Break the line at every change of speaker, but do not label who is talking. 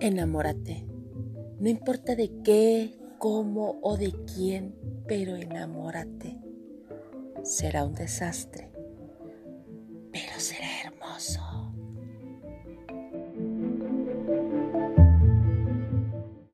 Enamórate. No importa de qué, cómo o de quién, pero enamórate. Será un desastre, pero será hermoso.